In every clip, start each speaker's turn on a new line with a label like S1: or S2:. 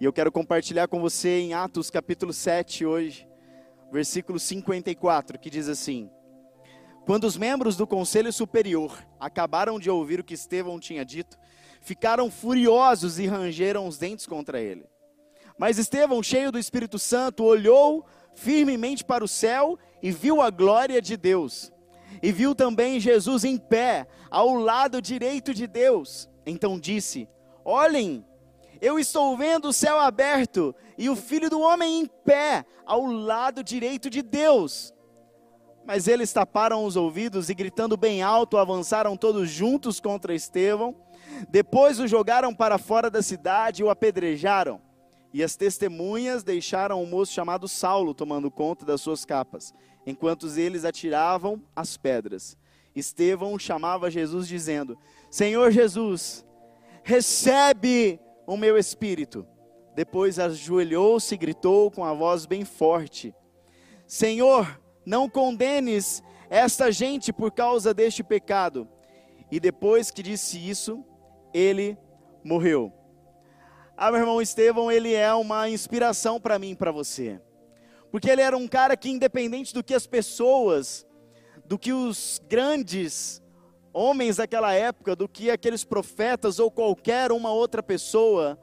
S1: E eu quero compartilhar com você em Atos capítulo 7 hoje, versículo 54, que diz assim: Quando os membros do conselho superior acabaram de ouvir o que Estevão tinha dito, ficaram furiosos e rangeram os dentes contra ele. Mas Estevão, cheio do Espírito Santo, olhou firmemente para o céu e viu a glória de Deus. E viu também Jesus em pé, ao lado direito de Deus. Então disse: Olhem, eu estou vendo o céu aberto e o filho do homem em pé, ao lado direito de Deus. Mas eles taparam os ouvidos e, gritando bem alto, avançaram todos juntos contra Estevão. Depois o jogaram para fora da cidade e o apedrejaram. E as testemunhas deixaram um moço chamado Saulo tomando conta das suas capas, enquanto eles atiravam as pedras. Estevão chamava Jesus, dizendo: Senhor Jesus, recebe o meu espírito. Depois ajoelhou-se e gritou com a voz bem forte: Senhor, não condenes esta gente por causa deste pecado. E depois que disse isso, ele morreu. Ah, meu irmão Estevão, ele é uma inspiração para mim e para você. Porque ele era um cara que, independente do que as pessoas, do que os grandes homens daquela época, do que aqueles profetas ou qualquer uma outra pessoa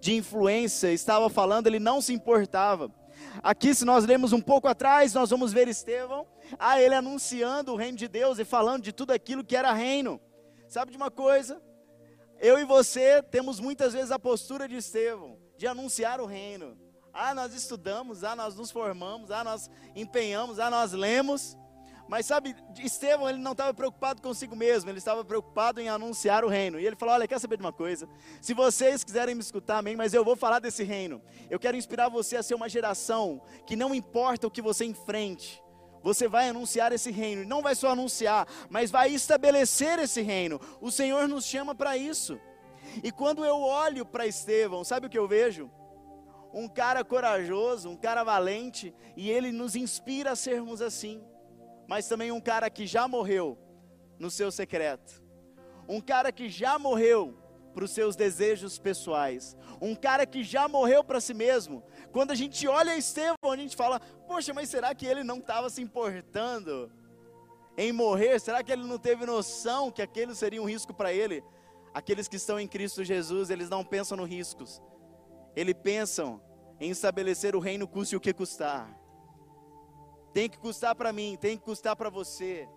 S1: de influência estava falando, ele não se importava. Aqui, se nós lemos um pouco atrás, nós vamos ver Estevão, ah, ele anunciando o reino de Deus e falando de tudo aquilo que era reino. Sabe de uma coisa? Eu e você temos muitas vezes a postura de Estevão, de anunciar o reino. Ah, nós estudamos, ah, nós nos formamos, ah, nós empenhamos, ah, nós lemos. Mas sabe, Estevão, ele não estava preocupado consigo mesmo, ele estava preocupado em anunciar o reino. E ele falou: Olha, quer saber de uma coisa? Se vocês quiserem me escutar, amém, mas eu vou falar desse reino. Eu quero inspirar você a ser uma geração que não importa o que você enfrente, você vai anunciar esse reino, e não vai só anunciar, mas vai estabelecer esse reino. O Senhor nos chama para isso. E quando eu olho para Estevão, sabe o que eu vejo? Um cara corajoso, um cara valente, e ele nos inspira a sermos assim. Mas também um cara que já morreu no seu secreto. Um cara que já morreu para os seus desejos pessoais. Um cara que já morreu para si mesmo. Quando a gente olha Estevão, a gente fala: Poxa, mas será que ele não estava se importando em morrer? Será que ele não teve noção que aquele seria um risco para ele? Aqueles que estão em Cristo Jesus, eles não pensam nos riscos, eles pensam em estabelecer o reino, custe o que custar. Tem que custar para mim, tem que custar para você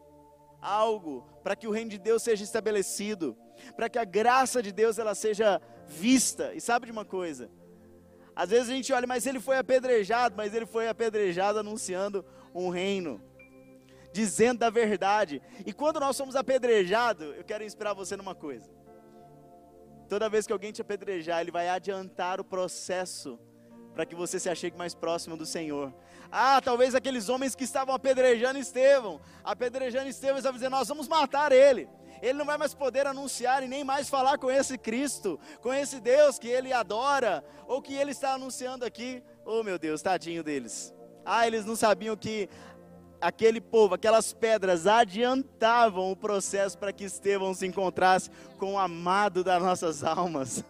S1: algo para que o reino de Deus seja estabelecido, para que a graça de Deus ela seja vista. E sabe de uma coisa? Às vezes a gente olha, mas ele foi apedrejado, mas ele foi apedrejado anunciando um reino, dizendo da verdade. E quando nós somos apedrejados, eu quero inspirar você numa coisa. Toda vez que alguém te apedrejar, ele vai adiantar o processo para que você se achegue mais próximo do Senhor. Ah, talvez aqueles homens que estavam apedrejando Estevão, apedrejando Estevão, estavam dizendo: Nós vamos matar ele. Ele não vai mais poder anunciar e nem mais falar com esse Cristo, com esse Deus que ele adora, ou que ele está anunciando aqui. Oh, meu Deus, tadinho deles. Ah, eles não sabiam que aquele povo, aquelas pedras adiantavam o processo para que Estevão se encontrasse com o amado das nossas almas.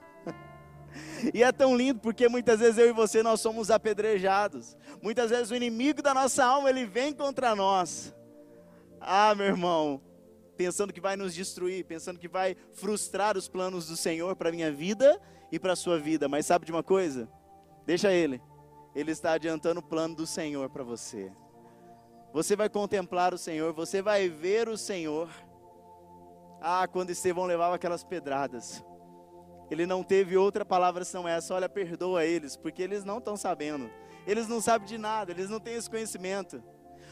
S1: E é tão lindo porque muitas vezes eu e você nós somos apedrejados. Muitas vezes o inimigo da nossa alma ele vem contra nós. Ah, meu irmão, pensando que vai nos destruir, pensando que vai frustrar os planos do Senhor para minha vida e para sua vida. Mas sabe de uma coisa? Deixa ele. Ele está adiantando o plano do Senhor para você. Você vai contemplar o Senhor, você vai ver o Senhor. Ah, quando Estevão levava aquelas pedradas. Ele não teve outra palavra senão essa: olha, perdoa eles, porque eles não estão sabendo, eles não sabem de nada, eles não têm esse conhecimento.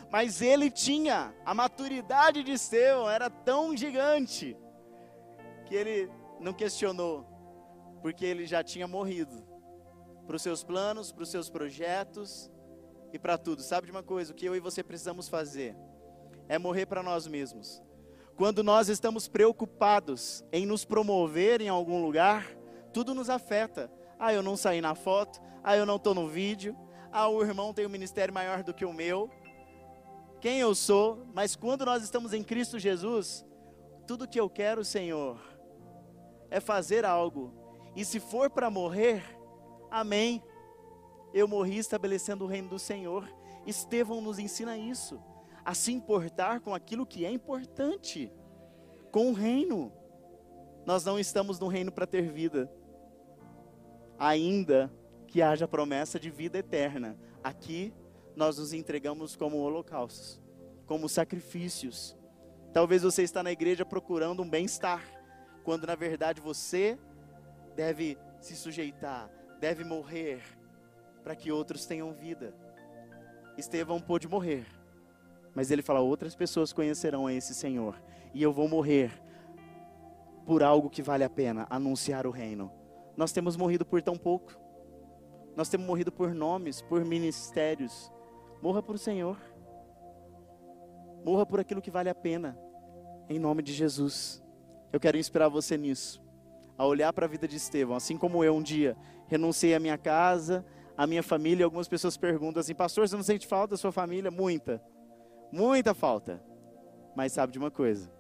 S1: Mas ele tinha, a maturidade de Estevão era tão gigante, que ele não questionou, porque ele já tinha morrido para os seus planos, para os seus projetos e para tudo. Sabe de uma coisa? O que eu e você precisamos fazer é morrer para nós mesmos quando nós estamos preocupados em nos promover em algum lugar, tudo nos afeta. Ah, eu não saí na foto. Ah, eu não estou no vídeo. Ah, o irmão tem um ministério maior do que o meu. Quem eu sou, mas quando nós estamos em Cristo Jesus, tudo que eu quero, Senhor, é fazer algo. E se for para morrer, Amém. Eu morri estabelecendo o reino do Senhor. Estevão nos ensina isso, a se importar com aquilo que é importante, com o reino. Nós não estamos no reino para ter vida, ainda que haja promessa de vida eterna. Aqui nós nos entregamos como holocaustos, como sacrifícios. Talvez você está na igreja procurando um bem-estar, quando na verdade você deve se sujeitar, deve morrer para que outros tenham vida. Estevão pôde morrer, mas ele fala: outras pessoas conhecerão a esse Senhor, e eu vou morrer por algo que vale a pena anunciar o reino. Nós temos morrido por tão pouco, nós temos morrido por nomes, por ministérios. Morra por o Senhor, morra por aquilo que vale a pena, em nome de Jesus. Eu quero inspirar você nisso, a olhar para a vida de Estevão, assim como eu um dia renunciei à minha casa, a minha família, algumas pessoas perguntam assim: Pastor, você não sente falta da sua família? Muita, muita falta. Mas sabe de uma coisa?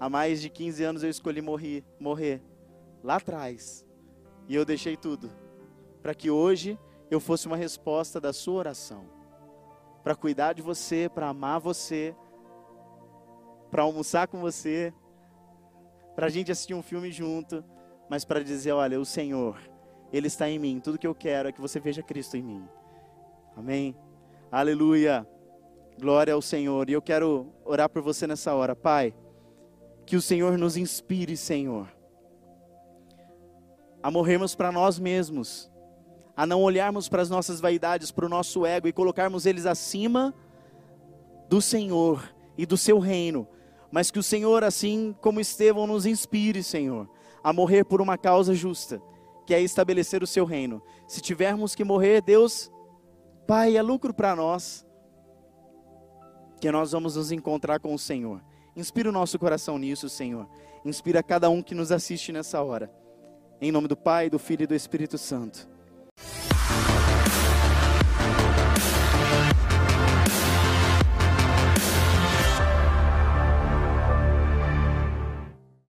S1: Há mais de 15 anos eu escolhi morrer, morrer lá atrás. E eu deixei tudo para que hoje eu fosse uma resposta da sua oração. Para cuidar de você, para amar você, para almoçar com você, para a gente assistir um filme junto, mas para dizer: olha, o Senhor ele está em mim. Tudo que eu quero é que você veja Cristo em mim. Amém? Aleluia. Glória ao Senhor. E eu quero orar por você nessa hora, Pai. Que o Senhor nos inspire, Senhor, a morrermos para nós mesmos, a não olharmos para as nossas vaidades, para o nosso ego e colocarmos eles acima do Senhor e do seu reino, mas que o Senhor, assim como Estevão, nos inspire, Senhor, a morrer por uma causa justa que é estabelecer o seu reino. Se tivermos que morrer, Deus, Pai, é lucro para nós, que nós vamos nos encontrar com o Senhor. Inspira o nosso coração nisso, Senhor. Inspira cada um que nos assiste nessa hora. Em nome do Pai, do Filho e do Espírito Santo.